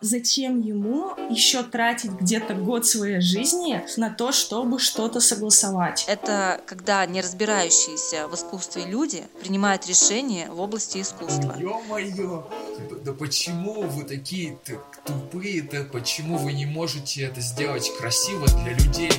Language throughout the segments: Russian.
Зачем ему еще тратить где-то год своей жизни на то, чтобы что-то согласовать? Это когда не разбирающиеся в искусстве люди принимают решения в области искусства. Ё-моё! Да почему вы такие тупые-то? Почему вы не можете это сделать красиво для людей?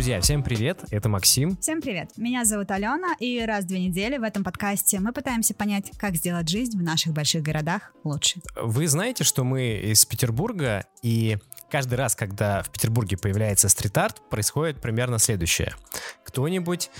Друзья, всем привет, это Максим. Всем привет, меня зовут Алена, и раз в две недели в этом подкасте мы пытаемся понять, как сделать жизнь в наших больших городах лучше. Вы знаете, что мы из Петербурга, и каждый раз, когда в Петербурге появляется стрит-арт, происходит примерно следующее. Кто-нибудь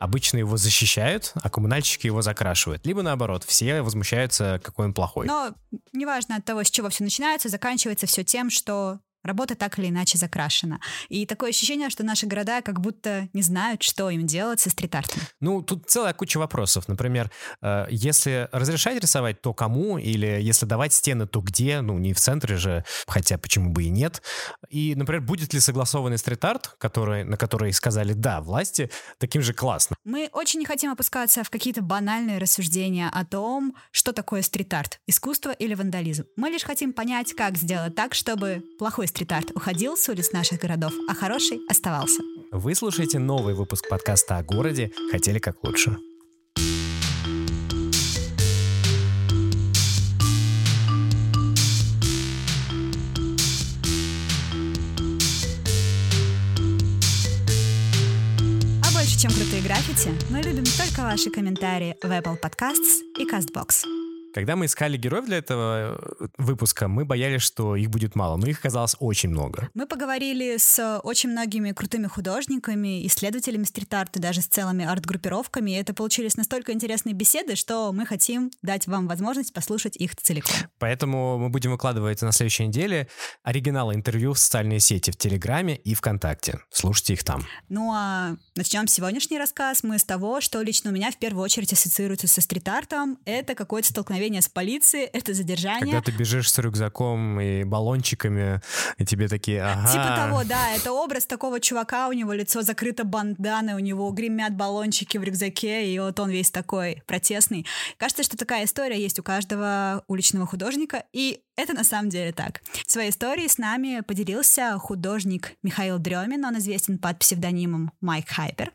Обычно его защищают, а коммунальщики его закрашивают. Либо наоборот, все возмущаются, какой он плохой. Но неважно от того, с чего все начинается, заканчивается все тем, что Работа так или иначе закрашена. И такое ощущение, что наши города как будто не знают, что им делать со стрит-артом. Ну, тут целая куча вопросов. Например, э, если разрешать рисовать, то кому? Или если давать стены, то где? Ну, не в центре же, хотя почему бы и нет. И, например, будет ли согласованный стрит-арт, который, на который сказали «да» власти, таким же классно? Мы очень не хотим опускаться в какие-то банальные рассуждения о том, что такое стрит-арт, искусство или вандализм. Мы лишь хотим понять, как сделать так, чтобы плохой стрит-арт уходил с улиц наших городов, а хороший оставался. Вы слушаете новый выпуск подкаста о городе «Хотели как лучше». А больше, чем крутые граффити, мы любим только ваши комментарии в Apple Podcasts и CastBox. Когда мы искали героев для этого э, выпуска, мы боялись, что их будет мало, но их оказалось очень много. Мы поговорили с очень многими крутыми художниками, исследователями стрит-арта, даже с целыми арт-группировками, и это получились настолько интересные беседы, что мы хотим дать вам возможность послушать их целиком. Поэтому мы будем выкладывать на следующей неделе оригиналы интервью в социальные сети в Телеграме и ВКонтакте. Слушайте их там. Ну а начнем сегодняшний рассказ мы с того, что лично у меня в первую очередь ассоциируется со стрит-артом. Это какое-то столкновение столкновение с полицией, это задержание. Когда ты бежишь с рюкзаком и баллончиками, и тебе такие, ага. Типа того, да, это образ такого чувака, у него лицо закрыто банданой, у него гремят баллончики в рюкзаке, и вот он весь такой протестный. Кажется, что такая история есть у каждого уличного художника, и это на самом деле так. В своей истории с нами поделился художник Михаил Дремин, он известен под псевдонимом Майк Хайпер.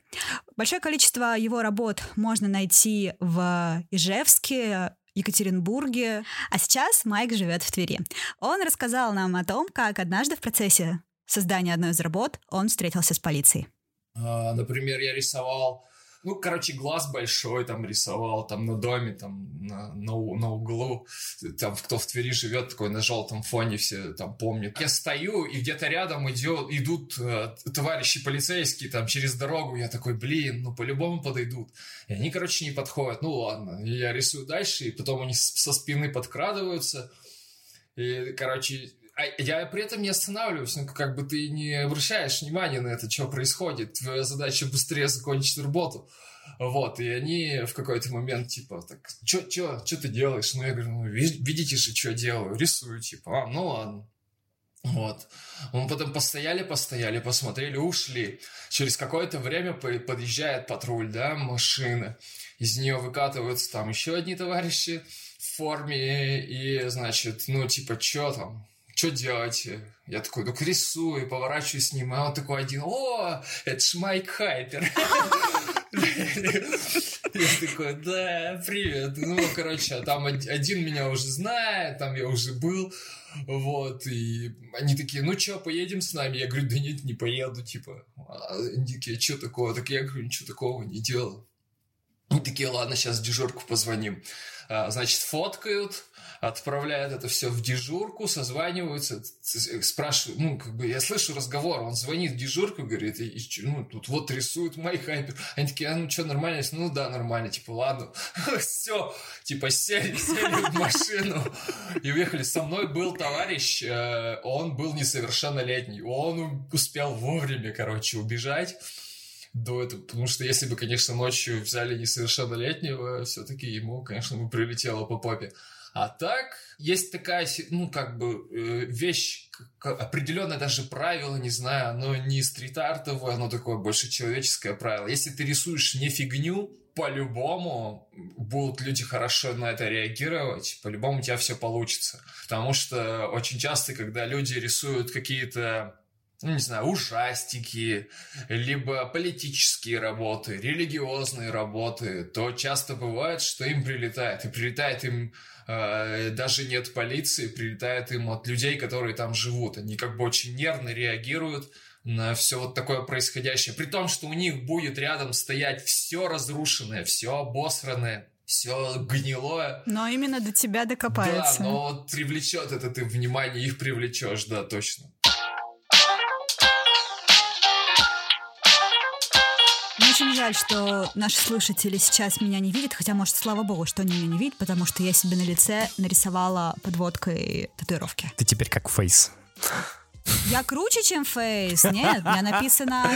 Большое количество его работ можно найти в Ижевске, Екатеринбурге. А сейчас Майк живет в Твери. Он рассказал нам о том, как однажды в процессе создания одной из работ он встретился с полицией. А, например, я рисовал ну, короче, глаз большой там рисовал, там на доме, там на, на, на углу, там кто в Твери живет, такой на желтом фоне все там помнят. Я стою, и где-то рядом идет, идут э, товарищи полицейские там через дорогу, я такой, блин, ну по-любому подойдут. И они, короче, не подходят, ну ладно, я рисую дальше, и потом они со спины подкрадываются, и, короче, я при этом не останавливаюсь, ну, как бы ты не обращаешь внимания на это, что происходит. Твоя задача быстрее закончить работу. Вот, и они в какой-то момент, типа, так, что чё, чё ты делаешь? Ну, я говорю, ну, видите же, что делаю, рисую, типа, а, ну ладно. Вот. Мы потом постояли, постояли, посмотрели, ушли. Через какое-то время подъезжает патруль, да, машины. Из нее выкатываются там еще одни товарищи в форме. И, значит, ну, типа, что там? Что делать? Я такой, ну рисую, поворачиваюсь, снимаю. Он такой один, о, это ж Майк Хайпер. Я такой, да, привет. Ну, короче, там один меня уже знает, там я уже был. Вот, и они такие, ну что, поедем с нами? Я говорю, да нет, не поеду, типа. Они такие, что такого? Так я говорю, ничего такого не делал. Они такие, ладно, сейчас дежурку позвоним. А, значит, фоткают, отправляет это все в дежурку, созваниваются, спрашивают, ну, как бы я слышу разговор, он звонит в дежурку, говорит, и, и, ну, тут вот рисует мой хайпер. Они такие, а ну что, нормально? Ну да, нормально, типа, ладно. все, типа, сели, сели в машину и уехали. Со мной был товарищ, э, он был несовершеннолетний, он успел вовремя, короче, убежать до этого, потому что если бы, конечно, ночью взяли несовершеннолетнего, все-таки ему, конечно, бы прилетело по попе. А так, есть такая, ну, как бы, э, вещь, определенное даже правило, не знаю, оно не стрит-артовое, оно такое больше человеческое правило. Если ты рисуешь не фигню, по-любому будут люди хорошо на это реагировать, по-любому у тебя все получится. Потому что очень часто, когда люди рисуют какие-то ну, не знаю, ужастики, либо политические работы, религиозные работы, то часто бывает, что им прилетает. И прилетает им даже не от полиции, прилетает им от людей, которые там живут. Они как бы очень нервно реагируют на все вот такое происходящее. При том, что у них будет рядом стоять все разрушенное, все обосранное, все гнилое. Но именно до тебя докопается. Да, но вот привлечет это ты внимание, их привлечешь, да, точно. Очень жаль, что наши слушатели сейчас меня не видят, хотя, может, слава богу, что они меня не видят, потому что я себе на лице нарисовала подводкой татуировки. Ты теперь как фейс. Я круче, чем Фейс. Нет, у меня написано...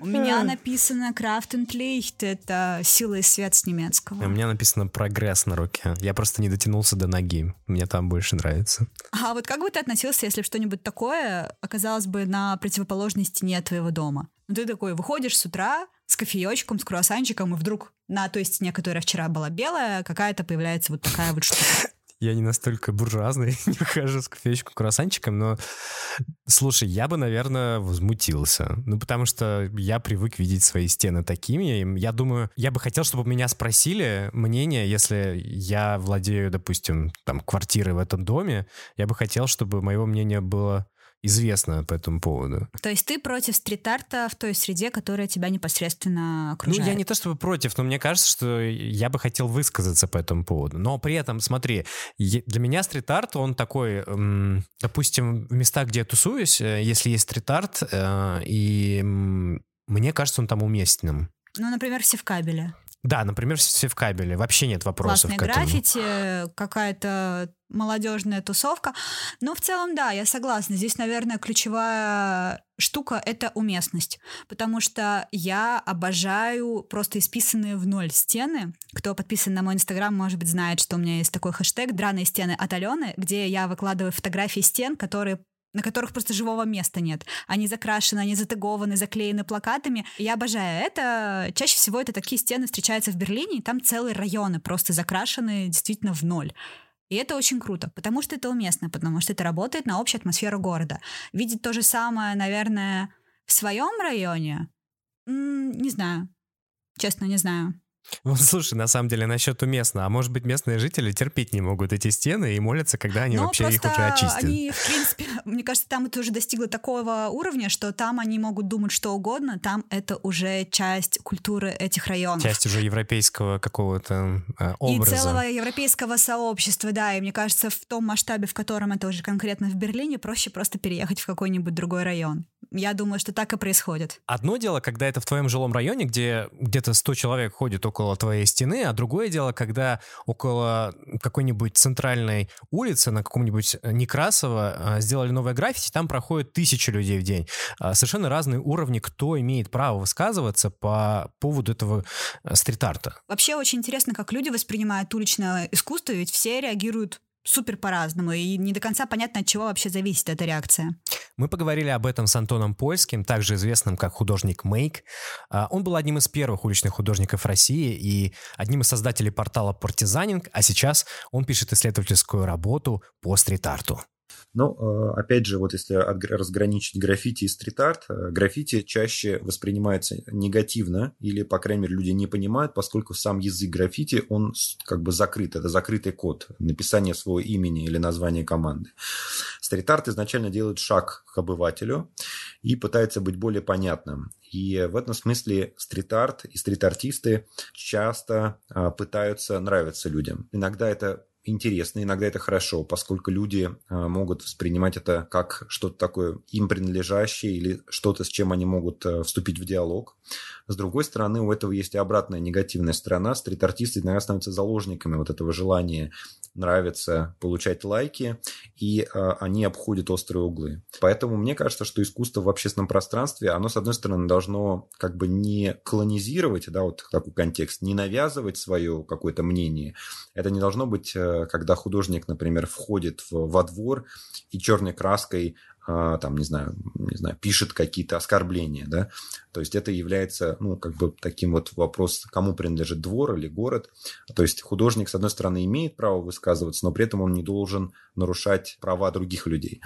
У меня написано Крафт Licht. Это сила и свет с немецкого. У меня написано прогресс на руке. Я просто не дотянулся до ноги. Мне там больше нравится. А вот как бы ты относился, если что-нибудь такое оказалось бы на противоположной стене твоего дома? Ну, ты такой выходишь с утра, с кофеечком, с круассанчиком, и вдруг на той стене, которая вчера была белая, какая-то появляется вот такая вот штука. Я не настолько буржуазный, не хожу с кофеечком, круассанчиком, но, слушай, я бы, наверное, возмутился. Ну, потому что я привык видеть свои стены такими. Я думаю, я бы хотел, чтобы меня спросили мнение, если я владею, допустим, там, квартирой в этом доме, я бы хотел, чтобы моего мнения было известно по этому поводу. То есть ты против стрит-арта в той среде, которая тебя непосредственно окружает? Ну, я не то чтобы против, но мне кажется, что я бы хотел высказаться по этому поводу. Но при этом, смотри, для меня стрит-арт, он такой, допустим, в местах, где я тусуюсь, э, если есть стрит-арт, э, и мне кажется, он там уместным. Ну, например, все в кабеле. Да, например, все в кабеле. Вообще нет вопросов Классные граффити, какая-то молодежная тусовка. Но в целом, да, я согласна. Здесь, наверное, ключевая штука — это уместность. Потому что я обожаю просто исписанные в ноль стены. Кто подписан на мой инстаграм, может быть, знает, что у меня есть такой хэштег «Драные стены от Алены», где я выкладываю фотографии стен, которые на которых просто живого места нет. Они закрашены, они затегованы, заклеены плакатами. Я обожаю это. Чаще всего это такие стены встречаются в Берлине, и там целые районы просто закрашены действительно в ноль. И это очень круто, потому что это уместно, потому что это работает на общую атмосферу города. Видеть то же самое, наверное, в своем районе, м-м, не знаю. Честно, не знаю. Ну, слушай, на самом деле, насчет уместно. А может быть, местные жители терпеть не могут эти стены и молятся, когда они Но вообще их уже очистят. они, в принципе, мне кажется, там это уже достигло такого уровня, что там они могут думать что угодно, там это уже часть культуры этих районов. Часть уже европейского какого-то э, образа. И целого европейского сообщества, да. И мне кажется, в том масштабе, в котором это уже конкретно в Берлине, проще просто переехать в какой-нибудь другой район. Я думаю, что так и происходит. Одно дело, когда это в твоем жилом районе, где где-то 100 человек ходит около твоей стены, а другое дело, когда около какой-нибудь центральной улицы на каком-нибудь э, Некрасово э, сделали новое граффити, там проходят тысячи людей в день. А, совершенно разные уровни, кто имеет право высказываться по поводу этого э, стрит-арта. Вообще очень интересно, как люди воспринимают уличное искусство, ведь все реагируют супер по-разному, и не до конца понятно, от чего вообще зависит эта реакция. Мы поговорили об этом с Антоном Польским, также известным как художник Мейк. А, он был одним из первых уличных художников России и одним из создателей портала Партизанинг, а сейчас он пишет исследовательскую работу по стрит-арту. Но, э, опять же, вот если разграничить граффити и стрит-арт, э, граффити чаще воспринимается негативно, или, по крайней мере, люди не понимают, поскольку сам язык граффити, он как бы закрыт, это закрытый код написания своего имени или названия команды. Стрит-арт изначально делает шаг к обывателю и пытается быть более понятным. И в этом смысле стрит-арт и стрит-артисты часто а, пытаются нравиться людям. Иногда это интересно, иногда это хорошо, поскольку люди а, могут воспринимать это как что-то такое им принадлежащее или что-то, с чем они могут э, вступить в диалог. С другой стороны, у этого есть и обратная негативная сторона. Стрит-артисты иногда становятся заложниками вот этого желания нравится получать лайки, и э, они обходят острые углы. Поэтому мне кажется, что искусство в общественном пространстве, оно, с одной стороны, должно как бы не колонизировать, да, вот такой контекст, не навязывать свое какое-то мнение. Это не должно быть э, э, когда художник, например, входит в, во двор и черной краской там, не знаю, не знаю, пишет какие-то оскорбления, да, то есть это является, ну, как бы таким вот вопрос, кому принадлежит двор или город, то есть художник, с одной стороны, имеет право высказываться, но при этом он не должен нарушать права других людей.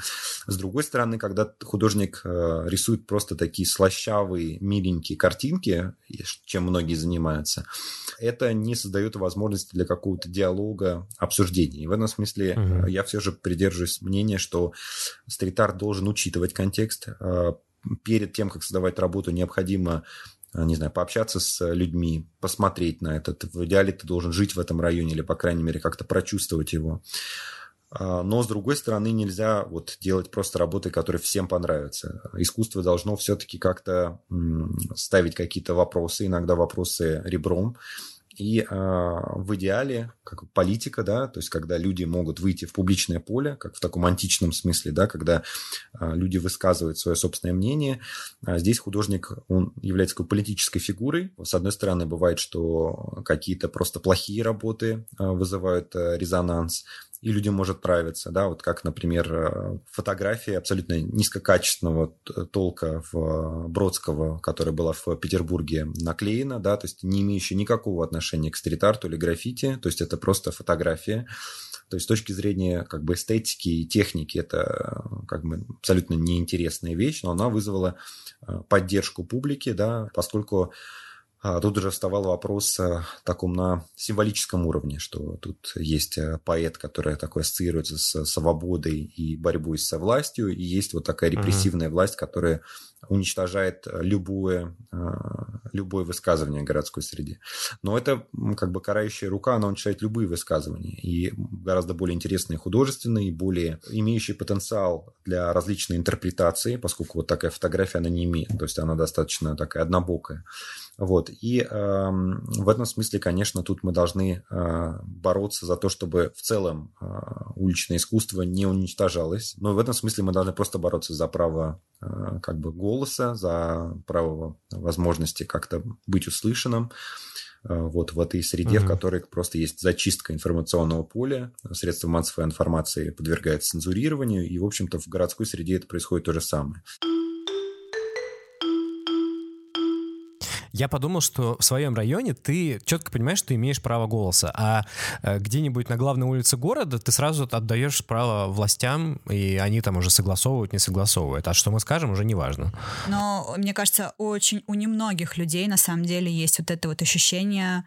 С другой стороны, когда художник э, рисует просто такие слащавые, миленькие картинки, чем многие занимаются, это не создает возможности для какого-то диалога, обсуждения. И в этом смысле угу. я все же придерживаюсь мнения, что стрит-арт должен учитывать контекст. Э, перед тем, как создавать работу, необходимо э, не знаю, пообщаться с людьми, посмотреть на это. В идеале ты должен жить в этом районе или, по крайней мере, как-то прочувствовать его. А, но, с другой стороны, нельзя вот делать просто работы, которые всем понравятся. Искусство должно все-таки как-то ставить какие-то вопросы, иногда вопросы ребром, и э, в идеале, как политика, да, то есть когда люди могут выйти в публичное поле, как в таком античном смысле, да, когда э, люди высказывают свое собственное мнение, а здесь художник, он является такой политической фигурой. С одной стороны, бывает, что какие-то просто плохие работы э, вызывают э, резонанс, и людям может нравиться, да, вот как, например, э, фотографии абсолютно низкокачественного толка в э, Бродского, которая была в Петербурге наклеена, да, то есть не имеющая никакого отношения к стрит-арту или граффити, то есть это просто фотография, то есть с точки зрения как бы эстетики и техники это э, как бы абсолютно неинтересная вещь, но она вызвала поддержку публики, да, поскольку тут уже вставал вопрос о таком на символическом уровне, что тут есть э, поэт, который такой ассоциируется с свободой и борьбой со властью, и есть вот такая репрессивная mm-hmm. власть, которая уничтожает любое, э, любое высказывание в городской среде. Но это как бы карающая рука, она уничтожает любые высказывания. И гораздо более интересные художественные, более имеющие потенциал для различной интерпретации, поскольку вот такая фотография она не имеет. То есть она достаточно такая однобокая. Вот. И э, в этом смысле, конечно, тут мы должны э, бороться за то, чтобы в целом э, уличное искусство не уничтожалось. Но в этом смысле мы должны просто бороться за право э, как бы голоса, за право возможности как-то быть услышанным э, вот в этой среде, mm-hmm. в которой просто есть зачистка информационного поля, средства массовой информации подвергаются цензурированию, и, в общем-то, в городской среде это происходит то же самое. Я подумал, что в своем районе ты четко понимаешь, что имеешь право голоса, а э, где-нибудь на главной улице города ты сразу отдаешь право властям, и они там уже согласовывают, не согласовывают. А что мы скажем, уже не важно. Но мне кажется, очень у немногих людей на самом деле есть вот это вот ощущение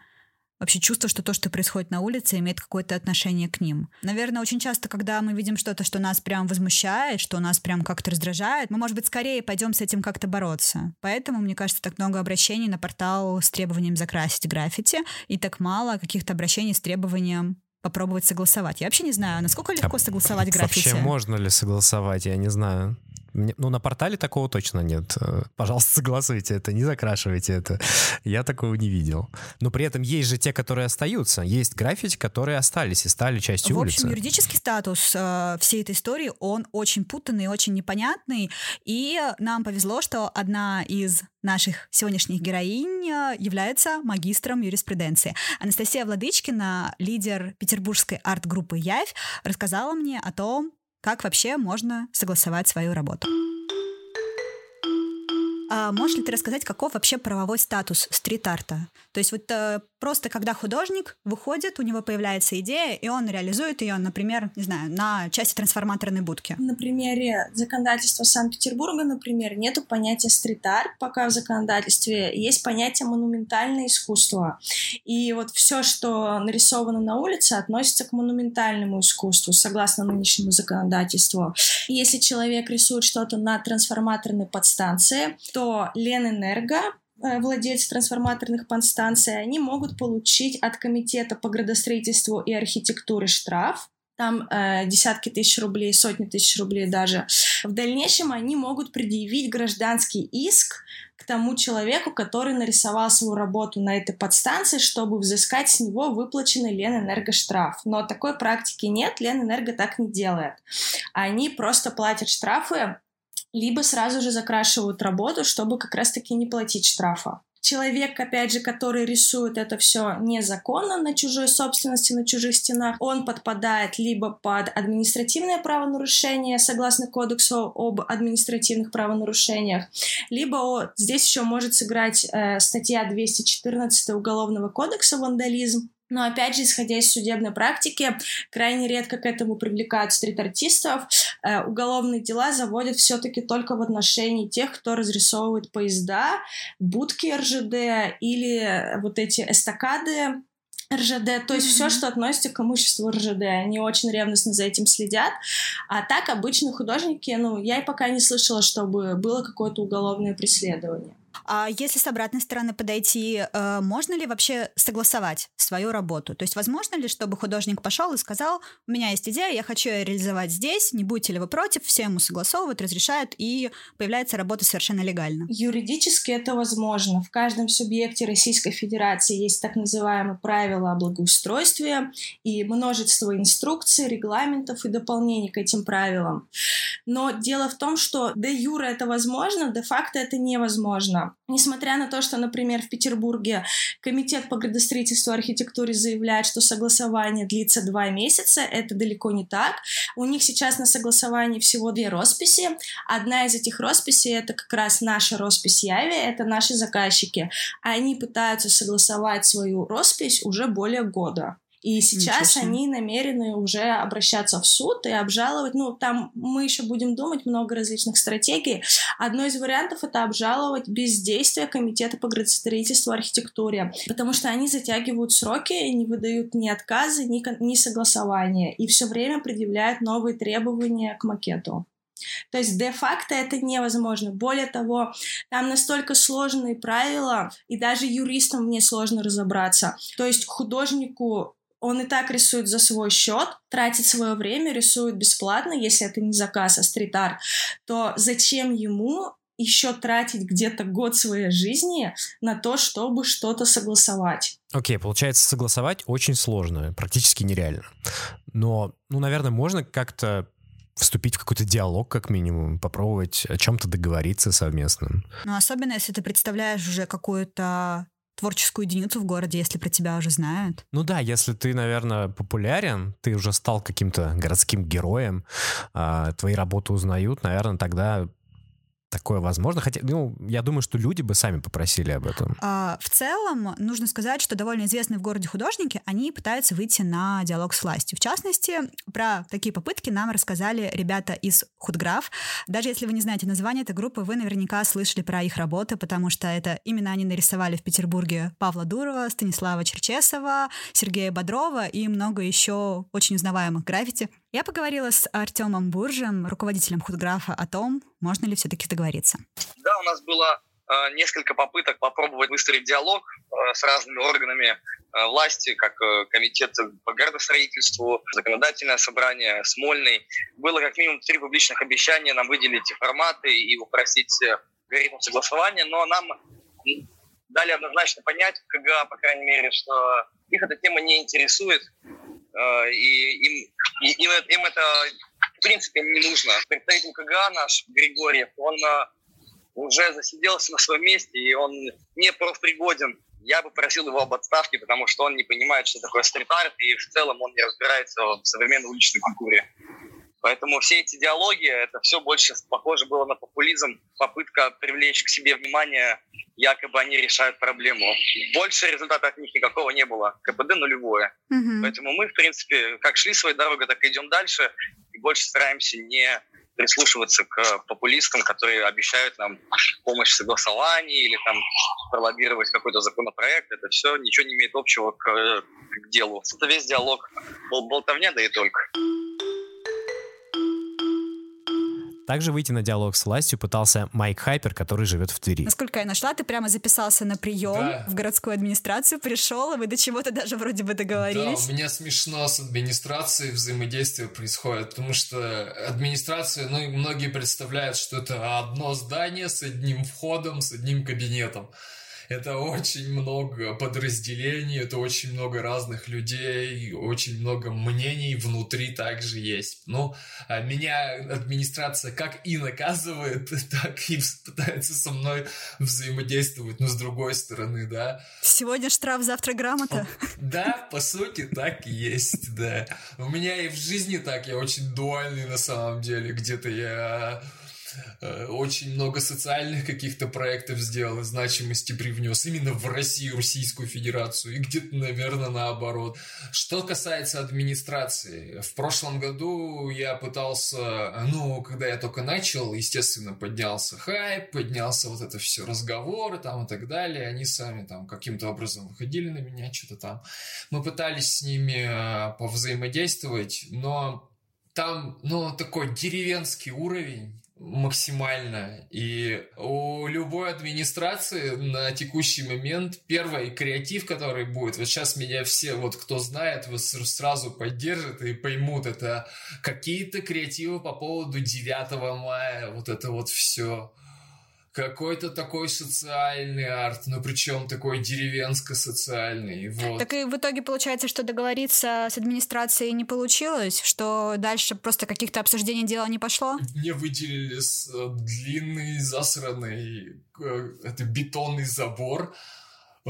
вообще чувство, что то, что происходит на улице, имеет какое-то отношение к ним. Наверное, очень часто, когда мы видим что-то, что нас прям возмущает, что нас прям как-то раздражает, мы, может быть, скорее пойдем с этим как-то бороться. Поэтому, мне кажется, так много обращений на портал с требованием закрасить граффити, и так мало каких-то обращений с требованием попробовать согласовать. Я вообще не знаю, насколько легко а согласовать граффити. Вообще можно ли согласовать, я не знаю. Ну, на портале такого точно нет. Э, пожалуйста, согласуйте это, не закрашивайте это. Я такого не видел. Но при этом есть же те, которые остаются. Есть граффити, которые остались и стали частью улицы. В общем, улицы. юридический статус э, всей этой истории, он очень путанный, очень непонятный. И нам повезло, что одна из наших сегодняшних героинь э, является магистром юриспруденции. Анастасия Владычкина, лидер петербургской арт-группы «Явь», рассказала мне о том, как вообще можно согласовать свою работу? А можешь ли ты рассказать, каков вообще правовой статус стрит-арта? То есть вот э, просто когда художник выходит, у него появляется идея, и он реализует ее, например, не знаю, на части трансформаторной будки. На примере законодательства Санкт-Петербурга, например, нету понятия стрит-арт, пока в законодательстве есть понятие монументальное искусство. И вот все, что нарисовано на улице, относится к монументальному искусству, согласно нынешнему законодательству. Если человек рисует что-то на трансформаторной подстанции, то Ленэнерго, владельцы трансформаторных подстанций, они могут получить от Комитета по градостроительству и архитектуре штраф, там э, десятки тысяч рублей, сотни тысяч рублей даже. В дальнейшем они могут предъявить гражданский иск к тому человеку, который нарисовал свою работу на этой подстанции, чтобы взыскать с него выплаченный Ленэнерго штраф. Но такой практики нет, Ленэнерго так не делает. Они просто платят штрафы либо сразу же закрашивают работу, чтобы как раз-таки не платить штрафа. человек, опять же, который рисует это все незаконно на чужой собственности, на чужих стенах, он подпадает либо под административное правонарушение, согласно кодексу об административных правонарушениях, либо о, здесь еще может сыграть э, статья 214 Уголовного кодекса «Вандализм», но опять же, исходя из судебной практики, крайне редко к этому привлекают стрит-артистов. Э, уголовные дела заводят все-таки только в отношении тех, кто разрисовывает поезда, будки РЖД или вот эти эстакады РЖД, то есть mm-hmm. все, что относится к имуществу РЖД, они очень ревностно за этим следят. А так обычные художники, ну, я и пока не слышала, чтобы было какое-то уголовное преследование. А если с обратной стороны подойти, э, можно ли вообще согласовать свою работу? То есть возможно ли, чтобы художник пошел и сказал, у меня есть идея, я хочу ее реализовать здесь, не будете ли вы против, все ему согласовывают, разрешают, и появляется работа совершенно легально? Юридически это возможно. В каждом субъекте Российской Федерации есть так называемые правила о благоустройстве и множество инструкций, регламентов и дополнений к этим правилам. Но дело в том, что де юра это возможно, де факто это невозможно. Несмотря на то, что, например, в Петербурге Комитет по градостроительству и архитектуре заявляет, что согласование длится два месяца, это далеко не так. У них сейчас на согласовании всего две росписи. Одна из этих росписей — это как раз наша роспись Яви, это наши заказчики. Они пытаются согласовать свою роспись уже более года. И сейчас они намерены уже обращаться в суд и обжаловать. Ну, там мы еще будем думать много различных стратегий. Одно из вариантов это обжаловать бездействие Комитета по градостроительству и архитектуре, потому что они затягивают сроки, не выдают ни отказы, ни, ни согласования, и все время предъявляют новые требования к макету. То есть де-факто это невозможно. Более того, там настолько сложные правила, и даже юристам мне сложно разобраться. То есть художнику он и так рисует за свой счет, тратит свое время, рисует бесплатно, если это не заказ, а стрит-арт, то зачем ему еще тратить где-то год своей жизни на то, чтобы что-то согласовать. Окей, okay, получается, согласовать очень сложно, практически нереально. Но, ну, наверное, можно как-то вступить в какой-то диалог, как минимум, попробовать о чем-то договориться совместно. Ну, особенно если ты представляешь уже какую-то творческую единицу в городе, если про тебя уже знают. Ну да, если ты, наверное, популярен, ты уже стал каким-то городским героем, а, твои работы узнают, наверное, тогда такое возможно? Хотя, ну, я думаю, что люди бы сами попросили об этом. А, в целом, нужно сказать, что довольно известные в городе художники, они пытаются выйти на диалог с властью. В частности, про такие попытки нам рассказали ребята из Худграф. Даже если вы не знаете название этой группы, вы наверняка слышали про их работы, потому что это именно они нарисовали в Петербурге Павла Дурова, Станислава Черчесова, Сергея Бодрова и много еще очень узнаваемых граффити. Я поговорила с Артемом Буржем, руководителем худграфа, о том, можно ли все-таки договориться. Да, у нас было э, несколько попыток попробовать выстроить диалог э, с разными органами э, власти, как э, комитет по градостроительству, законодательное собрание, Смольный. Было как минимум три публичных обещания нам выделить форматы и упростить э, алгоритм согласования, но нам дали однозначно понять, КГА, по крайней мере, что их эта тема не интересует, и им, им, им это в принципе не нужно. Представитель КГА наш, Григорьев, он э, уже засиделся на своем месте, и он не профпригоден. Я бы просил его об отставке, потому что он не понимает, что такое стрит-арт, и в целом он не разбирается в современной уличной культуре. Поэтому все эти диалоги, это все больше похоже было на популизм, попытка привлечь к себе внимание, якобы они решают проблему. Больше результата от них никакого не было. КПД нулевое. Угу. Поэтому мы, в принципе, как шли своей дорогой, так и идем дальше. И больше стараемся не прислушиваться к популистам, которые обещают нам помощь в согласовании или там пролоббировать какой-то законопроект. Это все ничего не имеет общего к, к делу. Это весь диалог был болтовня, да и только. Также выйти на диалог с властью пытался Майк Хайпер, который живет в Твери. Насколько я нашла, ты прямо записался на прием да. в городскую администрацию, пришел, и вы до чего-то даже вроде бы договорились. Да, у меня смешно с администрацией взаимодействие происходит, потому что администрация, ну, многие представляют, что это одно здание с одним входом, с одним кабинетом. Это очень много подразделений, это очень много разных людей, очень много мнений внутри также есть. Ну, а меня администрация как и наказывает, так и пытается со мной взаимодействовать, но с другой стороны, да. Сегодня штраф, завтра грамота. Да, по сути, так и есть, да. У меня и в жизни так, я очень дуальный на самом деле. Где-то я очень много социальных каких-то проектов сделал и значимости привнес именно в Россию, Российскую Федерацию, и где-то, наверное, наоборот. Что касается администрации, в прошлом году я пытался, ну, когда я только начал, естественно, поднялся хайп, поднялся вот это все разговоры там и так далее, они сами там каким-то образом выходили на меня, что-то там. Мы пытались с ними э, повзаимодействовать, но там, ну, такой деревенский уровень, максимально. И у любой администрации на текущий момент первый креатив, который будет, вот сейчас меня все, вот кто знает, вот сразу поддержат и поймут, это какие-то креативы по поводу 9 мая, вот это вот все какой-то такой социальный арт, но причем такой деревенско-социальный. Вот. Так и в итоге получается, что договориться с администрацией не получилось, что дальше просто каких-то обсуждений дела не пошло? Мне выделили э, длинный засранный э, это бетонный забор,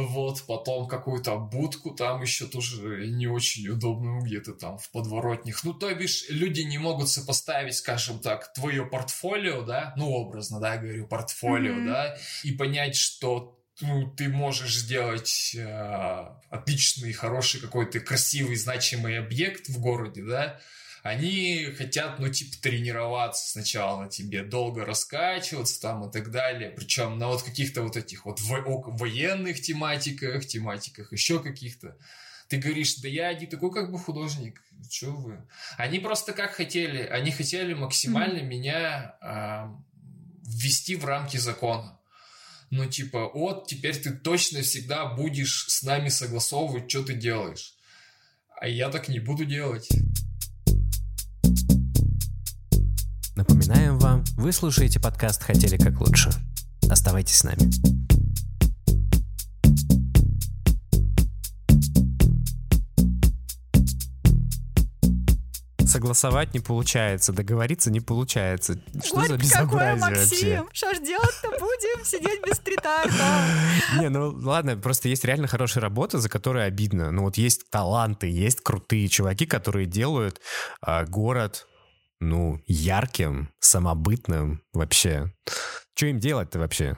вот, потом какую-то будку там еще тоже не очень удобную где-то там в подворотнях. Ну, то бишь, люди не могут сопоставить, скажем так, твое портфолио, да, ну, образно, да, я говорю, портфолио, mm-hmm. да, и понять, что ну, ты можешь сделать э, отличный, хороший какой-то красивый, значимый объект в городе, да, они хотят, ну, типа, тренироваться сначала на тебе, долго раскачиваться там и так далее, причем на вот каких-то вот этих вот во- военных тематиках, тематиках еще каких-то. Ты говоришь, да я не такой как бы художник, что вы? Они просто как хотели, они хотели максимально mm-hmm. меня э, ввести в рамки закона ну, типа, вот, теперь ты точно всегда будешь с нами согласовывать, что ты делаешь. А я так не буду делать. Напоминаем вам, вы слушаете подкаст «Хотели как лучше». Оставайтесь с нами. согласовать не получается, договориться не получается. Что вот за безобразие какой Максим? вообще? Что ж делать-то будем? Сидеть без стрит-арта. Не, ну ладно, просто есть реально хорошая работа, за которую обидно. Ну вот есть таланты, есть крутые чуваки, которые делают а, город ну, ярким, самобытным вообще. Что им делать-то вообще?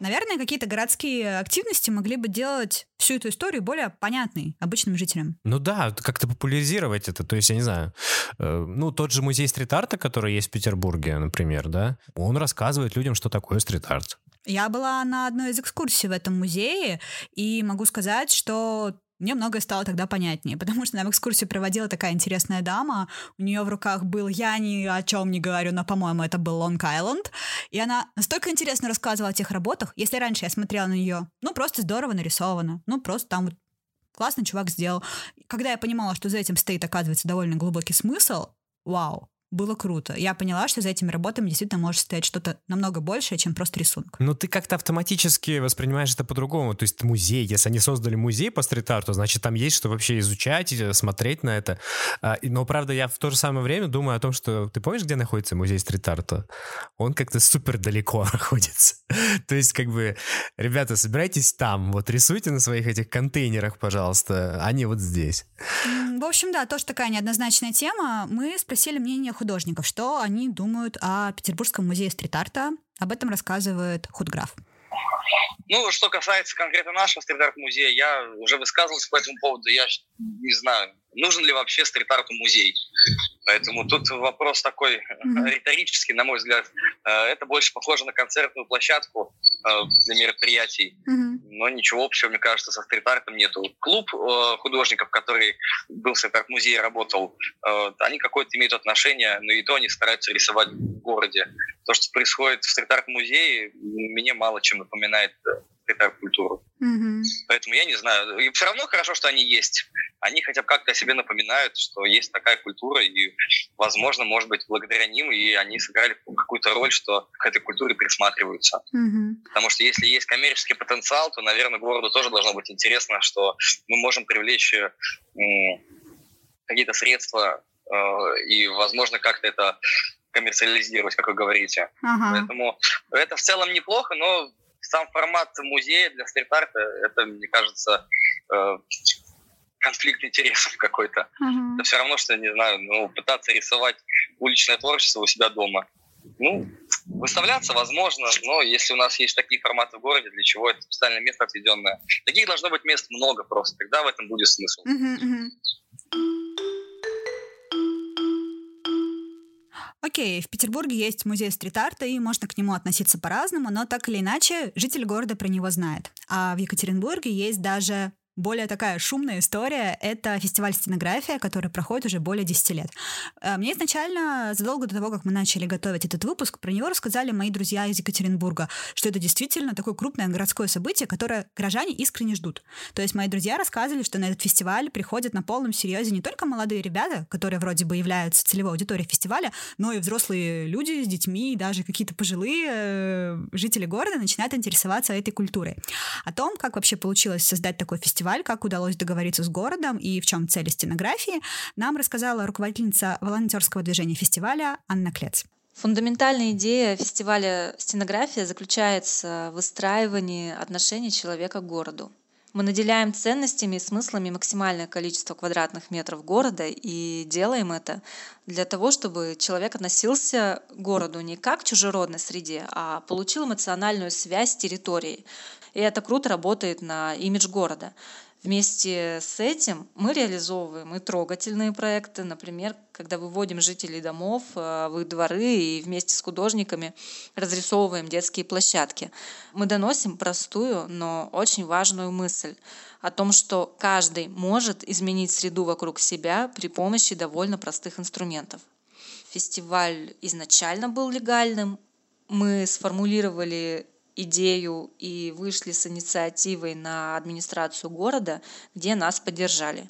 Наверное, какие-то городские активности могли бы делать всю эту историю более понятной обычным жителям. Ну да, как-то популяризировать это. То есть, я не знаю, э, ну тот же музей стрит-арта, который есть в Петербурге, например, да, он рассказывает людям, что такое стрит-арт. Я была на одной из экскурсий в этом музее, и могу сказать, что мне многое стало тогда понятнее, потому что нам экскурсию проводила такая интересная дама. У нее в руках был, я ни о чем не говорю, но, по-моему, это был Лонг-Айленд. И она настолько интересно рассказывала о тех работах. Если раньше я смотрела на нее, ну, просто здорово нарисовано. Ну, просто там вот классный чувак сделал. Когда я понимала, что за этим стоит, оказывается, довольно глубокий смысл, вау, было круто. Я поняла, что за этими работами действительно может стоять что-то намного большее, чем просто рисунок. Ну, ты как-то автоматически воспринимаешь это по-другому. То есть музей, если они создали музей по стрит-арту, значит, там есть что вообще изучать, э, смотреть на это. А, но, правда, я в то же самое время думаю о том, что... Ты помнишь, где находится музей стрит-арта? Он как-то супер далеко находится. То есть, как бы, ребята, собирайтесь там, вот рисуйте на своих этих контейнерах, пожалуйста, а не вот здесь. В общем, да, тоже такая неоднозначная тема. Мы спросили мнение художников, что они думают о Петербургском музее стрит-арта. Об этом рассказывает худграф. Ну, что касается конкретно нашего стрит-арт-музея, я уже высказывался по этому поводу. Я не знаю, нужен ли вообще стрит-арту музей. Поэтому тут вопрос такой mm-hmm. риторический, на мой взгляд. Э, это больше похоже на концертную площадку э, для мероприятий. Mm-hmm. Но ничего общего, мне кажется, со стрит-артом нету. Клуб э, художников, который был в стрит-арт-музее, работал, они какое-то имеют отношение, но и то они стараются рисовать в городе. То, что происходит в стрит-арт-музее, мне мало чем напоминает стрит-арт-культуру. Mm-hmm. Поэтому я не знаю. И все равно хорошо, что они есть. они хотя бы как-то о себе напоминают, что есть такая культура, и, возможно, может быть, благодаря ним и они сыграли какую-то роль, что к этой культуре присматриваются. Мгм. Потому что если есть коммерческий потенциал, то, наверное, городу тоже должно быть интересно, что мы можем привлечь э, какие-то средства э, и, возможно, как-то это коммерциализировать, как вы говорите. Ага. Поэтому это в целом неплохо, но сам формат музея для стрит-арта, это, мне кажется, э, конфликт интересов какой-то. Ага. Это все равно, что, не знаю, ну, пытаться рисовать уличное творчество у себя дома. Ну, выставляться возможно, но если у нас есть такие форматы в городе, для чего это специальное место отведенное? Таких должно быть мест много просто, тогда в этом будет смысл. Мгм, мгм. Окей, в Петербурге есть музей стрит-арта, и можно к нему относиться по-разному, но так или иначе житель города про него знает. А в Екатеринбурге есть даже более такая шумная история — это фестиваль «Стенография», который проходит уже более 10 лет. Э, Мне изначально, задолго до того, как мы начали готовить этот выпуск, про него рассказали мои друзья из Екатеринбурга, что это действительно такое крупное городское событие, которое горожане искренне ждут. То есть мои друзья рассказывали, что на этот фестиваль приходят на полном серьезе не только молодые ребята, которые вроде бы являются целевой аудиторией фестиваля, но и взрослые люди с детьми, и даже какие-то пожилые э, жители города начинают интересоваться этой культурой. О том, как вообще получилось создать такой фестиваль, как удалось договориться с городом и в чем цели стенографии, нам рассказала руководительница волонтерского движения фестиваля Анна Клец. Фундаментальная идея фестиваля «Стенография» заключается в выстраивании отношений человека к городу. Мы наделяем ценностями и смыслами максимальное количество квадратных метров города и делаем это для того, чтобы человек относился к городу не как к чужеродной среде, а получил эмоциональную связь с территорией. И это круто работает на имидж города. Вместе с этим мы реализовываем и трогательные проекты, например, когда выводим жителей домов э, в их дворы и вместе с художниками разрисовываем детские площадки. Мы доносим простую, но очень важную мысль о том, что каждый может изменить среду вокруг себя при помощи довольно простых инструментов. Фестиваль изначально был легальным. Мы сформулировали идею и вышли с инициативой на администрацию города, где нас поддержали.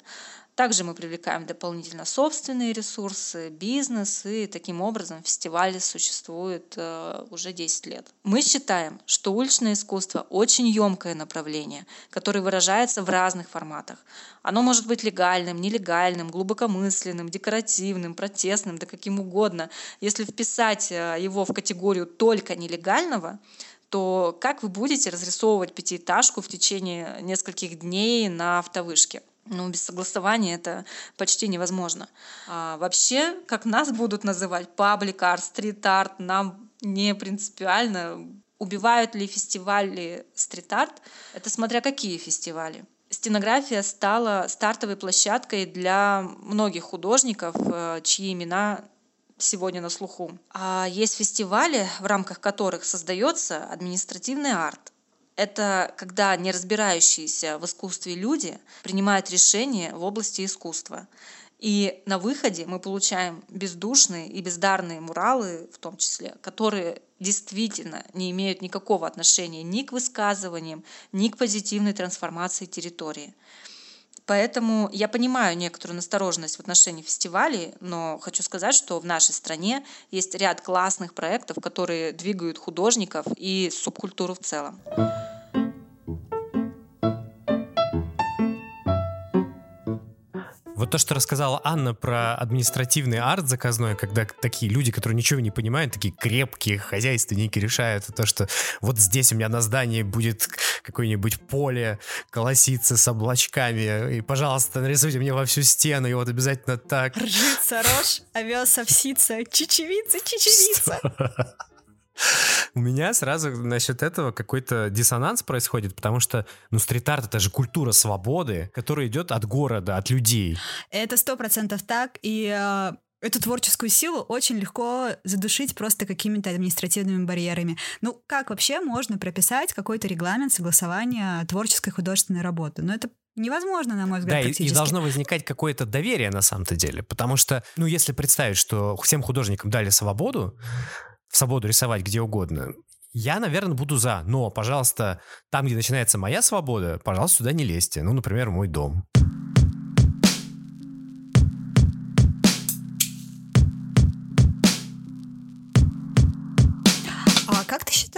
Также мы привлекаем дополнительно собственные ресурсы, бизнес, и таким образом фестиваль существует э, уже 10 лет. Мы считаем, что уличное искусство очень емкое направление, которое выражается в разных форматах. Оно может быть легальным, нелегальным, глубокомысленным, декоративным, протестным, да каким угодно. Если вписать э, его в категорию только нелегального, то как вы будете разрисовывать пятиэтажку в течение нескольких дней на автовышке? Ну, без согласования это почти невозможно. А вообще, как нас будут называть, паблик-арт, стрит-арт, нам не принципиально. Убивают ли фестивали стрит-арт? Это смотря какие фестивали. Стенография стала стартовой площадкой для многих художников, э, чьи имена сегодня на слуху. А есть фестивали, в рамках которых создается административный арт. Это когда не разбирающиеся в искусстве люди принимают решения в области искусства. И на выходе мы получаем бездушные и бездарные муралы, в том числе, которые действительно не имеют никакого отношения ни к высказываниям, ни к позитивной трансформации территории. Поэтому я понимаю некоторую настороженность в отношении фестивалей, но хочу сказать, что в нашей стране есть ряд классных проектов, которые двигают художников и субкультуру в целом. Вот то, что рассказала Анна про административный арт заказной, когда такие люди, которые ничего не понимают, такие крепкие хозяйственники решают то, что вот здесь у меня на здании будет какое-нибудь поле колоситься с облачками, и, пожалуйста, нарисуйте мне во всю стену, и вот обязательно так. Ржица, рожь, овес, овсица, чечевица, чечевица. У меня сразу насчет этого какой-то диссонанс происходит, потому что, ну, стрит-арт — это же культура свободы, которая идет от города, от людей. Это сто процентов так, и э, эту творческую силу очень легко задушить просто какими-то административными барьерами. Ну, как вообще можно прописать какой-то регламент согласования творческой художественной работы? Ну, это невозможно, на мой взгляд, Да, и, и должно возникать какое-то доверие на самом-то деле, потому что, ну, если представить, что всем художникам дали свободу, свободу рисовать где угодно, я, наверное, буду за. Но, пожалуйста, там, где начинается моя свобода, пожалуйста, сюда не лезьте. Ну, например, мой дом.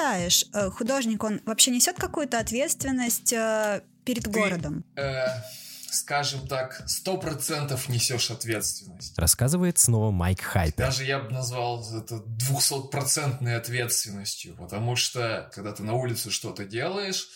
Считаешь, э, художник, он вообще несет какую-то ответственность э, перед Ты, городом? э, скажем так, сто процентов несешь ответственность. Рассказывает снова Майк Хайпер. Даже я бы назвал это двухсотпроцентной ответственностью, потому что, когда ты на улице что-то делаешь,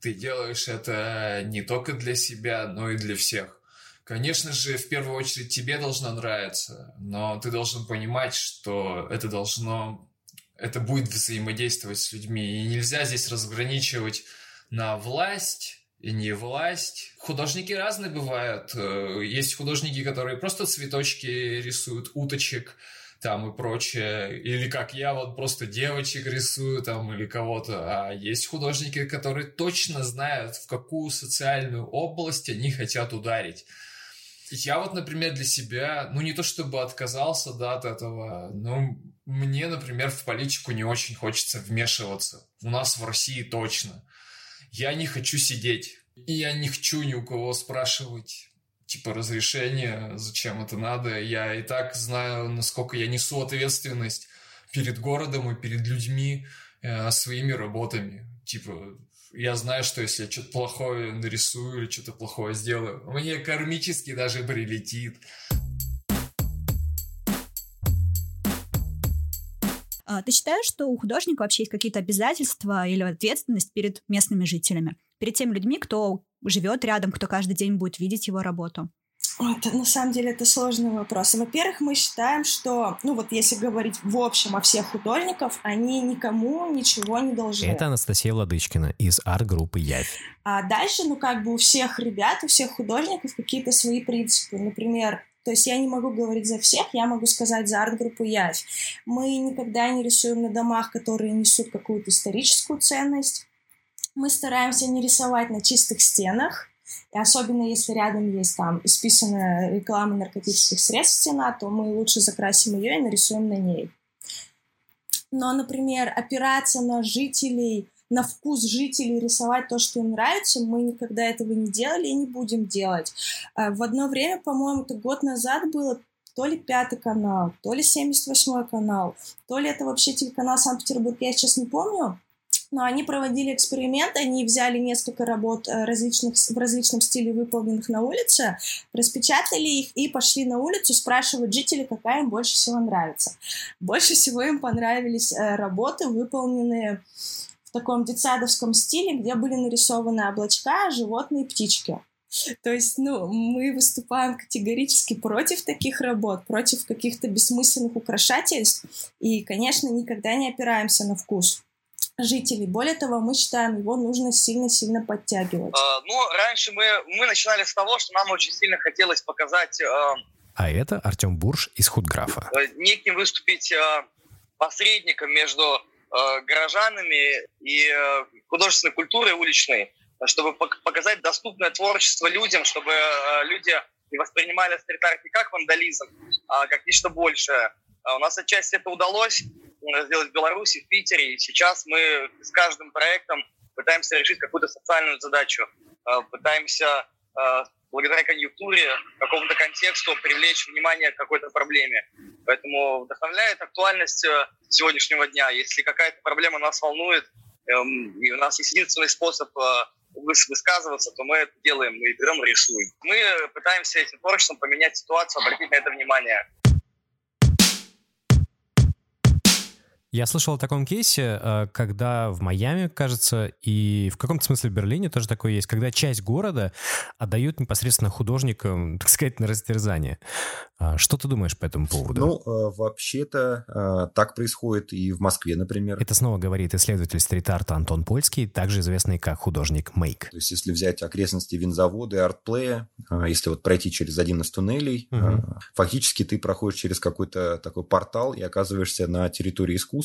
ты делаешь это не только для себя, но и для всех. Конечно же, в первую очередь тебе должно нравиться, но ты должен понимать, что это должно, это будет взаимодействовать с людьми. И нельзя здесь разграничивать на власть и не власть. Художники разные бывают. Э, есть художники, которые просто цветочки рисуют, уточек, там и прочее, или как я вот просто девочек рисую там или кого-то, а есть художники, которые точно знают, в какую социальную область они хотят ударить. Я вот, например, для себя, ну не то чтобы отказался да, от этого, но мне, например, в политику не очень хочется вмешиваться. У нас в России точно. Я не хочу сидеть. И я не хочу ни у кого спрашивать типа разрешения, зачем это надо. Я и так знаю, насколько я несу ответственность перед городом и перед людьми э, своими работами. Типа, я знаю, что если я что-то плохое нарисую или что-то плохое сделаю, мне кармически даже прилетит. А, Ты считаешь, что у художника вообще есть какие-то обязательства или ответственность перед местными жителями? Перед теми людьми, кто живет рядом, кто каждый день будет видеть его работу? Это, на самом деле это сложный вопрос. Во-первых, мы считаем, что, ну вот если говорить в общем о всех художников, они никому ничего не должны. Это Анастасия Ладычкина из арт-группы Явь. А дальше, ну как бы у всех ребят, у всех художников какие-то свои принципы. Например, то есть я не могу говорить за всех, я могу сказать за арт-группу Явь. Мы никогда не рисуем на домах, которые несут какую-то историческую ценность. Мы стараемся не рисовать на чистых стенах, и особенно если рядом есть там исписанная реклама наркотических средств стена, то мы лучше закрасим ее и нарисуем на ней. Но, например, опираться на жителей, на вкус жителей, рисовать то, что им нравится, мы никогда этого не делали и не будем делать. А В одно время, по-моему, это год назад было, то ли пятый канал, то ли 78 канал, то ли это вообще телеканал Санкт-Петербург, я сейчас не помню, но они проводили эксперимент, они взяли несколько работ э, различных, в различном стиле, выполненных на улице, распечатали их и пошли на улицу спрашивать жителей, какая им больше всего нравится. Больше всего им понравились э, работы, выполненные в таком детсадовском стиле, где были нарисованы облачка, животные, птички. То есть, ну, мы выступаем категорически против таких работ, против каких-то бессмысленных украшательств, и, конечно, никогда не опираемся на вкус жителей. Более того, мы считаем, его нужно сильно-сильно подтягивать. Э, ну, раньше мы, мы начинали с того, что нам очень сильно хотелось показать, э, А это Артем Бурж из Худграфа. э, неким выступить э, посредником между э, горожанами и э, художественной культурой уличной, чтобы пок- показать доступное творчество людям, чтобы э, люди не воспринимали стрит-арт не как вандализм, а как нечто большее. А у нас отчасти это удалось сделать в Беларуси, в Питере, и сейчас мы с каждым проектом пытаемся решить какую-то социальную задачу, э, пытаемся э, благодаря конъюнктуре, какому-то контексту привлечь внимание к какой-то проблеме. Поэтому вдохновляет актуальность э, сегодняшнего дня. Если какая-то проблема нас волнует, эм, и у нас есть единственный способ выс- высказываться, то мы это делаем, мы берем и рисуем. Мы пытаемся этим творчеством поменять ситуацию, обратить на это внимание. Я слышал о таком кейсе, э, когда в Майами, кажется, и в каком-то смысле в Берлине тоже такое есть, когда часть города отдают непосредственно художникам, так сказать, на растерзание. А Что ты думаешь по этому поводу? Ну, э, вообще-то э, так происходит и в Москве, например. Это снова говорит исследователь стрит-арта Антон Польский, также известный как художник Мейк. То есть, если взять окрестности винзавода и артплея, если вот пройти через один из туннелей, Мгм. фактически ты проходишь через какой-то такой портал и оказываешься на территории искусства,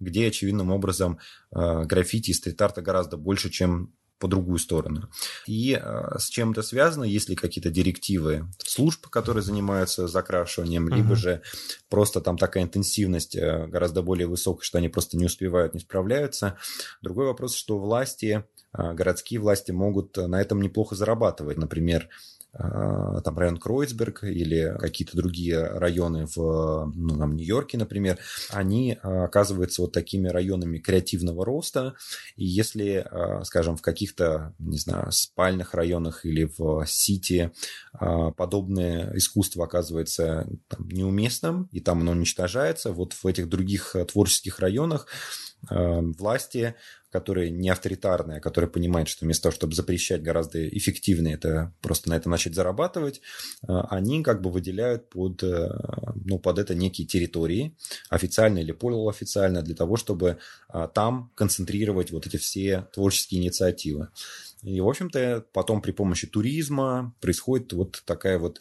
где очевидным образом э, граффити и стрит-арта гораздо больше, чем по другую сторону. И э, с чем это связано, есть ли какие-то директивы служб, которые занимаются закрашиванием, Мгм. либо же просто там такая интенсивность э, гораздо более высокая, что они просто не успевают, не справляются. Другой вопрос, что власти, городские власти могут на этом неплохо зарабатывать. Например, там район Кройцберг или какие-то другие районы в ну, там, Нью-Йорке, например, они а, оказываются вот такими районами креативного роста. И если, а, скажем, в каких-то, не знаю, спальных районах или в Сити подобное искусство оказывается там, неуместным, и там оно уничтожается, вот в этих других творческих районах власти которые не авторитарные, а которые понимают, что вместо того, чтобы запрещать, гораздо эффективнее это просто на это начать зарабатывать, э, они как бы выделяют под, э, ну, под это некие территории, официально или полуофициально, для того, чтобы э, там концентрировать вот эти все творческие инициативы. И, в общем-то, потом при помощи туризма происходит вот такая вот а,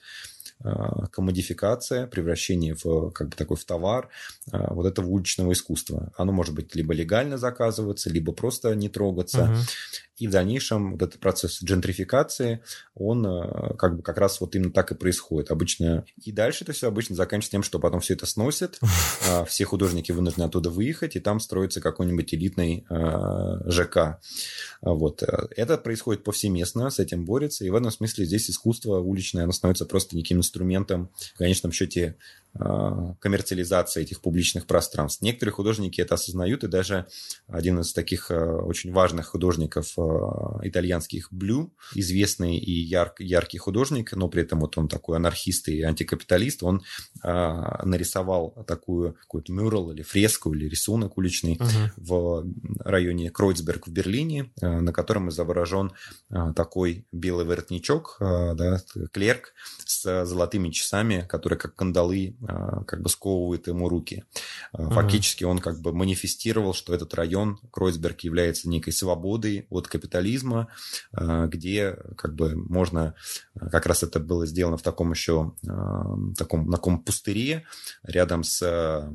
комодификация, превращение в как бы такой в товар а, вот этого уличного искусства. Оно может быть либо легально заказываться, либо просто не трогаться. Uh-huh. И в дальнейшем вот этот процесс джентрификации, он а, как бы как раз вот именно так и происходит. Обычно и дальше это все обычно заканчивается тем, что потом все это сносят, все художники вынуждены оттуда выехать, и там строится какой-нибудь элитный ЖК. Вот. Это происходит повсеместно, с этим борется, и в этом смысле здесь искусство уличное, оно становится просто неким инструментом, в конечном счете, коммерциализации этих публичных пространств. Некоторые художники это осознают, и даже один из таких а, очень важных художников а, итальянских Блю, известный и ярк, яркий художник, но при этом вот он такой анархист и антикапиталист, он нарисовал такую какую-то мюрал или фреску или рисунок уличный uh-huh. в районе Кройцберг в Берлине, на котором изображен такой белый воротничок, да, клерк с золотыми часами, которые как кандалы как бы сковывает ему руки. Uh-huh. Фактически он как бы манифестировал, что этот район Кройсберг является некой свободой от капитализма, а, где как бы можно, как раз это было сделано в таком еще, таком, на таком пустыре рядом с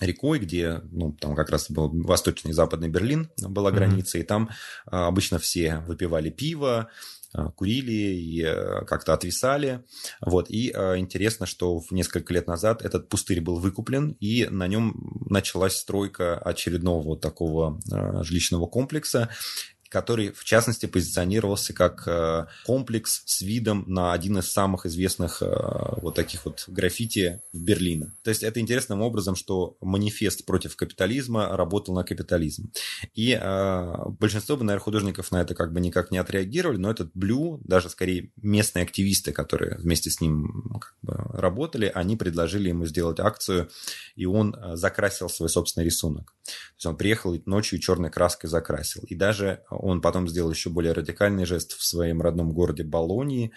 рекой, где, ну, там как раз был восточный и западный Берлин была граница, mm-hmm. и там обычно все выпивали пиво, а, курили и э, как-то отвисали. Вот. И а, интересно, что в несколько лет назад этот пустырь был выкуплен, и на нем началась стройка очередного вот такого жилищного комплекса который, в частности, позиционировался как э, комплекс с видом на один из самых известных э, вот таких вот граффити в Берлине. То есть это интересным образом, что манифест против капитализма работал на капитализм. И э, большинство, наверное, художников на это как бы никак не отреагировали, но этот Блю, даже скорее местные активисты, которые вместе с ним как бы работали, они предложили ему сделать акцию, и он закрасил свой собственный рисунок. То есть он приехал и ночью черной краской закрасил. И даже он потом сделал еще более радикальный жест в своем родном городе Болонии,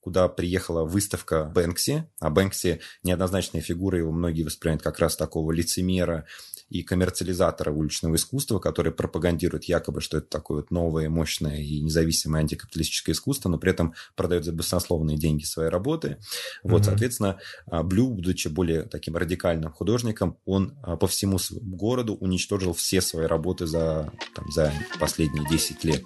куда приехала выставка Бэнкси. А Бэнкси неоднозначная фигура, его многие воспринимают как раз такого лицемера и коммерциализатора уличного искусства, который пропагандирует якобы, что это такое вот новое, мощное и независимое антикапиталистическое искусство, но при этом продает за баснословные деньги свои работы. Вот, mm-hmm. соответственно, а, Блю, будучи более таким радикальным художником, он а, по всему городу уничтожил все свои работы за, там, за последние 10 лет.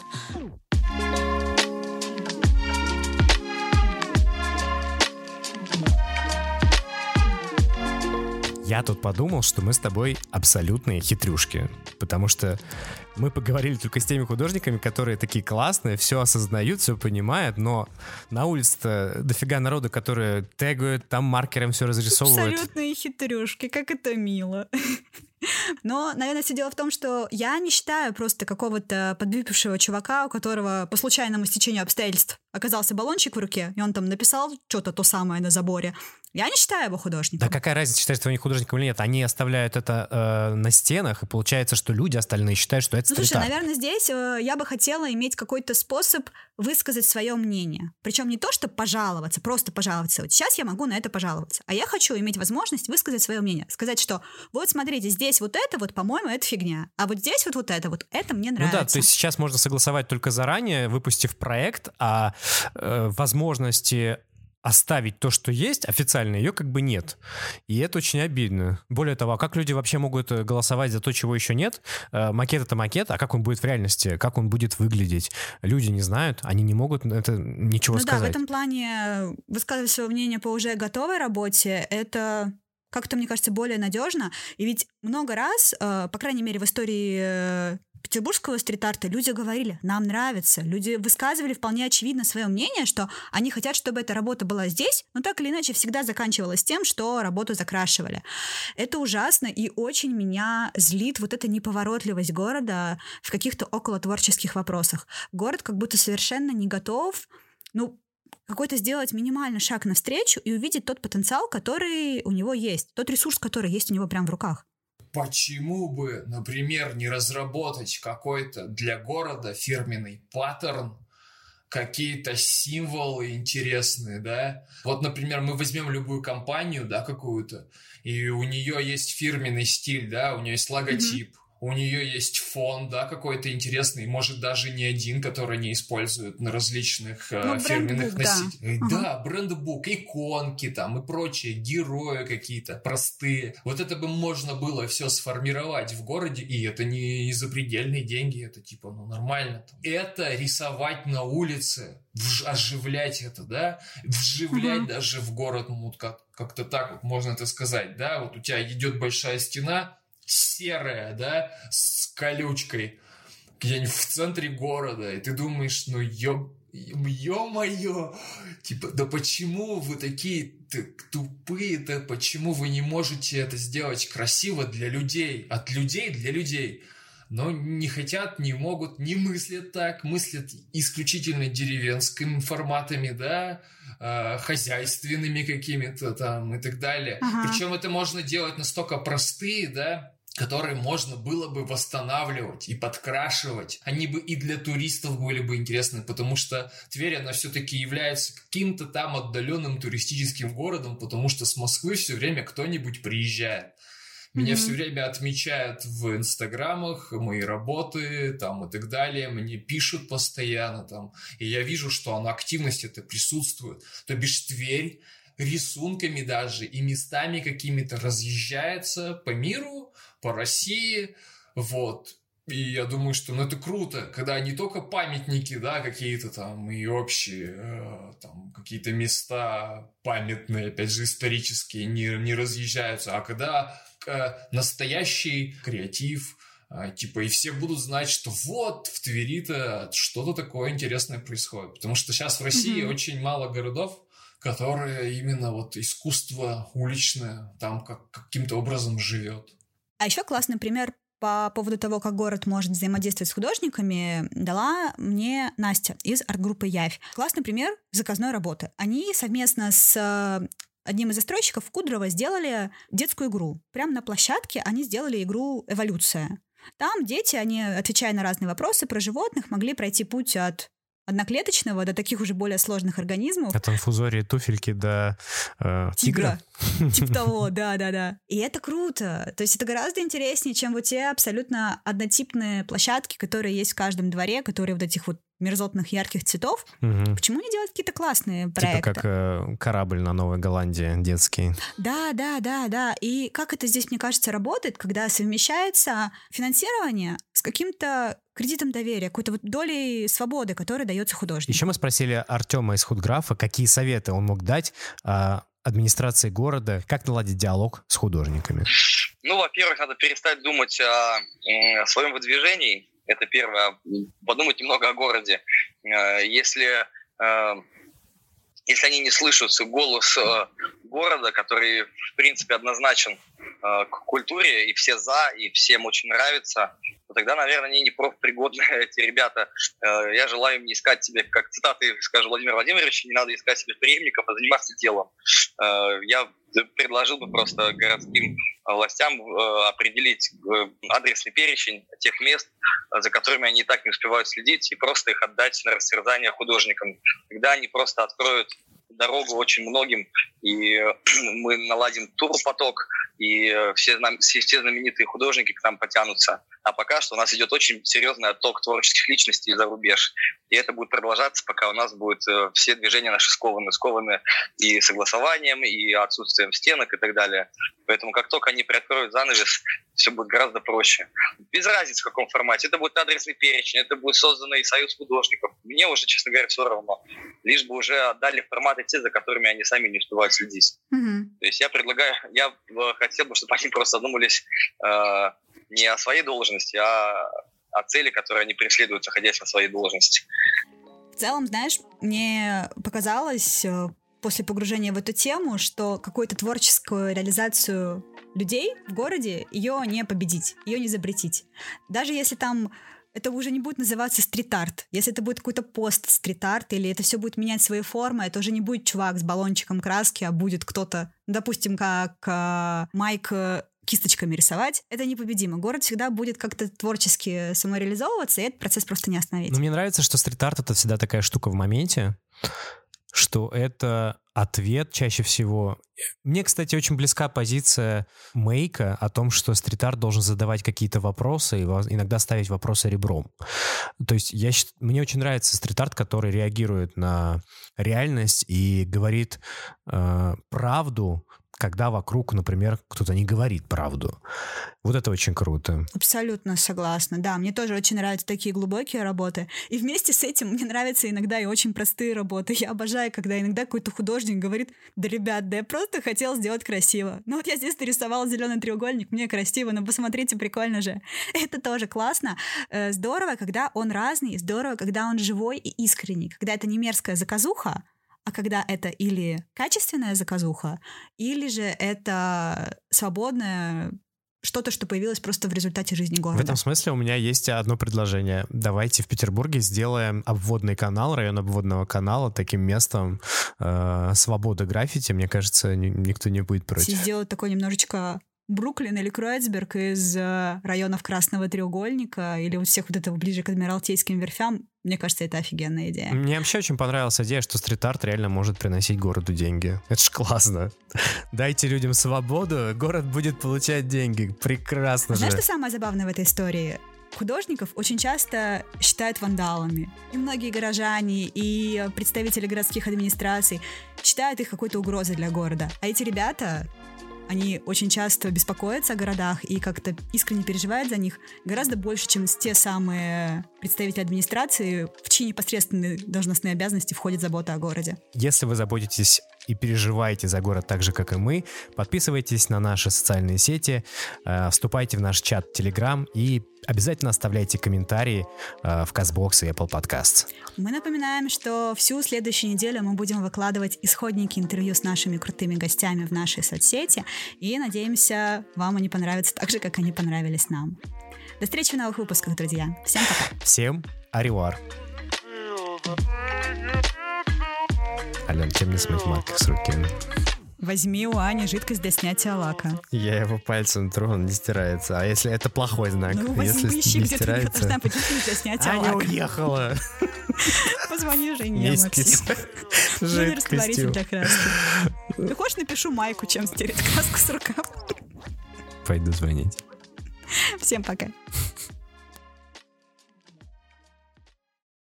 Я тут подумал, что мы с тобой абсолютные хитрюшки, потому что мы поговорили только с теми художниками, которые такие классные, все осознают, все понимают, но на улице-то дофига народа, которые тегают, там маркером все разрисовывают. Абсолютные хитрюшки, как это мило. Но, наверное, все дело в том, что я не считаю просто какого-то подвыпившего чувака, у которого по случайному стечению обстоятельств оказался баллончик в руке, и он там написал что-то то самое на заборе. Я не считаю его художником. Да какая разница, считать его художником или нет? Они оставляют это э, на стенах, и получается, что люди остальные считают, что это ну, Слушай, наверное, здесь э, я бы хотела иметь какой-то способ высказать свое мнение. Причем не то, чтобы пожаловаться, просто пожаловаться. Вот сейчас я могу на это пожаловаться. А я хочу иметь возможность высказать свое мнение. Сказать, что вот смотрите, здесь вот это вот, по-моему, это фигня. А вот здесь вот вот это вот, это мне нравится. Ну да, то есть сейчас можно согласовать только заранее, выпустив проект, а э, возможности оставить то, что есть, официально ее как бы нет. И это очень обидно. Более того, а как люди вообще могут э, голосовать за то, чего еще нет? Э, макет это макет, а как он будет в реальности? Как он будет выглядеть? Люди не знают, они не могут это ничего ну сказать. Да, в этом плане высказывать свое мнение по уже готовой работе, это как-то, мне кажется, более надежно. И ведь много раз, э, по крайней мере, в истории петербургского стрит-арта люди говорили, нам нравится. Люди высказывали вполне очевидно свое мнение, что они хотят, чтобы эта работа была здесь, но так или иначе всегда заканчивалась тем, что работу закрашивали. Это ужасно и очень меня злит вот эта неповоротливость города в каких-то около творческих вопросах. Город как будто совершенно не готов ну, какой-то сделать минимальный шаг навстречу и увидеть тот потенциал, который у него есть, тот ресурс, который есть у него прямо в руках. Почему бы, например, не разработать какой-то для города фирменный паттерн, какие-то символы интересные, да? Вот, например, мы возьмем любую компанию, да, какую-то, и у нее есть фирменный стиль, да, у нее есть логотип, у нее есть фон, да, какой-то интересный, может, даже не один, который не используют на различных ну, фирменных носителях. Да, да uh-huh. брендбук, иконки там и прочие, герои какие-то простые. Вот это бы можно было все сформировать в городе, и это не запредельные деньги, это типа, ну, нормально. Это рисовать на улице, вж- оживлять это, да, вживлять uh-huh. даже в город, ну, как- как-то так вот можно это сказать, да, вот у тебя идет большая стена, серая, да, с колючкой, где-нибудь в центре города, и ты думаешь, ну ё, ё-моё, типа, да почему вы такие тупые-то, почему вы не можете это сделать красиво для людей, от людей для людей? но не хотят, не могут, не мыслят так, мыслят исключительно деревенскими форматами, да, э, хозяйственными какими-то там и так далее. Ага. Причем это можно делать настолько простые, да, которые можно было бы восстанавливать и подкрашивать. Они бы и для туристов были бы интересны, потому что Тверь, она все-таки является каким-то там отдаленным туристическим городом, потому что с Москвы все время кто-нибудь приезжает. Меня mm-hmm. все время отмечают в инстаграмах мои работы там и так далее. Мне пишут постоянно там. И я вижу, что она активность это присутствует. То бишь Тверь рисунками даже и местами какими-то разъезжается по миру, по России, вот. И я думаю, что ну, это круто, когда не только памятники, да, какие-то там и общие, э, там какие-то места памятные, опять же, исторические, не, не разъезжаются, а когда э, настоящий креатив, э, типа, и все будут знать, что вот в Твери-то что-то такое интересное происходит. Потому что сейчас в России mm-hmm. очень мало городов, которые именно вот искусство уличное там как, каким-то образом живет. А еще классный пример по поводу того, как город может взаимодействовать с художниками, дала мне Настя из арт-группы Явь. Классный пример заказной работы. Они совместно с э, одним из застройщиков Кудрова сделали детскую игру. Прямо на площадке они сделали игру «Эволюция». Там дети, они, отвечая на разные вопросы про животных, могли пройти путь от одноклеточного до таких уже более сложных организмов. От инфузории туфельки до э, тигра. тигра. Типа того, да-да-да. И это круто. То есть это гораздо интереснее, чем вот те абсолютно однотипные площадки, которые есть в каждом дворе, которые вот этих вот мерзотных ярких цветов. Угу. Почему не делать какие-то классные типа проекты? Типа как э, корабль на Новой Голландии детский. Да, да, да, да. И как это здесь, мне кажется, работает, когда совмещается финансирование с каким-то кредитом доверия, какой-то вот долей свободы, которая дается художнику. Еще мы спросили Артема из Худграфа, какие советы он мог дать а, администрации города, как наладить диалог с художниками. Ну, во-первых, надо перестать думать о, о своем выдвижении. Это первое. Подумать немного о городе. Э, если э, если они не слышат голос э, города, который, в принципе, однозначен к культуре, и все за, и всем очень нравится, то тогда, наверное, они не профпригодны, эти ребята. Я желаю им не искать себе, как цитаты скажу Владимир Владимирович, не надо искать себе преемников, а заниматься делом. Я предложил бы просто городским властям э, определить э, адресный перечень тех мест, за которыми они и так не успевают следить, и просто их отдать на растерзание художникам. Тогда они просто откроют дорогу очень многим, и мы наладим турпоток, и все, все знаменитые художники к нам потянутся. А пока что у нас идет очень серьезный отток творческих личностей за рубеж. И это будет продолжаться, пока у нас будут э, все движения наши скованы, скованы и согласованием, и отсутствием стенок и так далее. Поэтому как только они приоткроют занавес, все будет гораздо проще. Без разницы в каком формате. Это будет адресный перечень, это будет созданный союз художников. Мне уже, честно говоря, все равно. Лишь бы уже отдали форматы те, за которыми они сами не успевают следить. Mm-hmm. То есть я предлагаю, я хотел бы, чтобы они просто задумались э, не о своей должности, а о цели, которые они преследуют, находясь на своей должности. В целом, знаешь, мне показалось э, после погружения в эту тему, что какую-то творческую реализацию людей в городе ее не победить, ее не запретить. Даже если там это уже не будет называться стрит-арт. Если это будет какой-то пост стрит-арт, или это все будет менять свои формы, это уже не будет чувак с баллончиком краски, а будет кто-то, допустим, как э, Майк э, кисточками рисовать, это непобедимо. Город всегда будет как-то творчески самореализовываться, и этот процесс просто не остановить. Но мне нравится, что стрит-арт — это всегда такая штука в моменте, что это ответ чаще всего. Мне, кстати, очень близка позиция Мейка о том, что стрит-арт должен задавать какие-то вопросы и иногда ставить вопросы ребром. То есть я, мне очень нравится стрит-арт, который реагирует на реальность и говорит э, правду, когда вокруг, например, кто-то не говорит правду. Вот это очень круто. Абсолютно согласна. Да, мне тоже очень нравятся такие глубокие работы. И вместе с этим мне нравятся иногда и очень простые работы. Я обожаю, когда иногда какой-то художник говорит, да, ребят, да я просто хотел сделать красиво. Ну вот я здесь нарисовал зеленый треугольник, мне красиво, но посмотрите, прикольно же. Это тоже классно. Э, здорово, когда он разный, здорово, когда он живой и искренний, когда это не мерзкая заказуха, а когда это или качественная заказуха, или же это свободное что-то, что появилось просто в результате жизни города. В этом смысле у меня есть одно предложение. Давайте в Петербурге сделаем обводный канал, район обводного канала таким местом э, свободы граффити. Мне кажется, никто не будет против. Сделать такой немножечко Бруклин или Кроэцберг из э, районов Красного треугольника или вот всех вот этого ближе к Адмиралтейским верфям, мне кажется, это офигенная идея. Мне вообще очень понравилась идея, что стрит-арт реально может приносить городу деньги. Это ж классно. Дайте людям свободу, город будет получать деньги. Прекрасно а же. Знаешь, что самое забавное в этой истории? художников очень часто считают вандалами. И многие горожане, и представители городских администраций считают их какой-то угрозой для города. А эти ребята они очень часто беспокоятся о городах и как-то искренне переживают за них гораздо больше, чем те самые представители администрации, в чьи непосредственные должностные обязанности входит забота о городе. Если вы заботитесь и переживаете за город так же, как и мы, подписывайтесь на наши социальные сети, э, вступайте в наш чат Telegram и обязательно оставляйте комментарии э, в Казбокс и Apple Podcasts. Мы напоминаем, что всю следующую неделю мы будем выкладывать исходники интервью с нашими крутыми гостями в нашей соцсети, и надеемся, вам они понравятся так же, как они понравились нам. До встречи в новых выпусках, друзья. Всем пока. Всем аривар. Ален, чем мне смыть маркер с руки? Возьми у Ани жидкость для снятия лака. Я его пальцем тру, он не стирается. А если это плохой знак? Ну, если поищи, не где стирается... ты должна быть для снятия Аня лака. уехала. Позвони Жене, Максим. Номер растворитель для краски. Ты хочешь, напишу майку, чем стереть краску с рукав? Пойду звонить. Всем пока.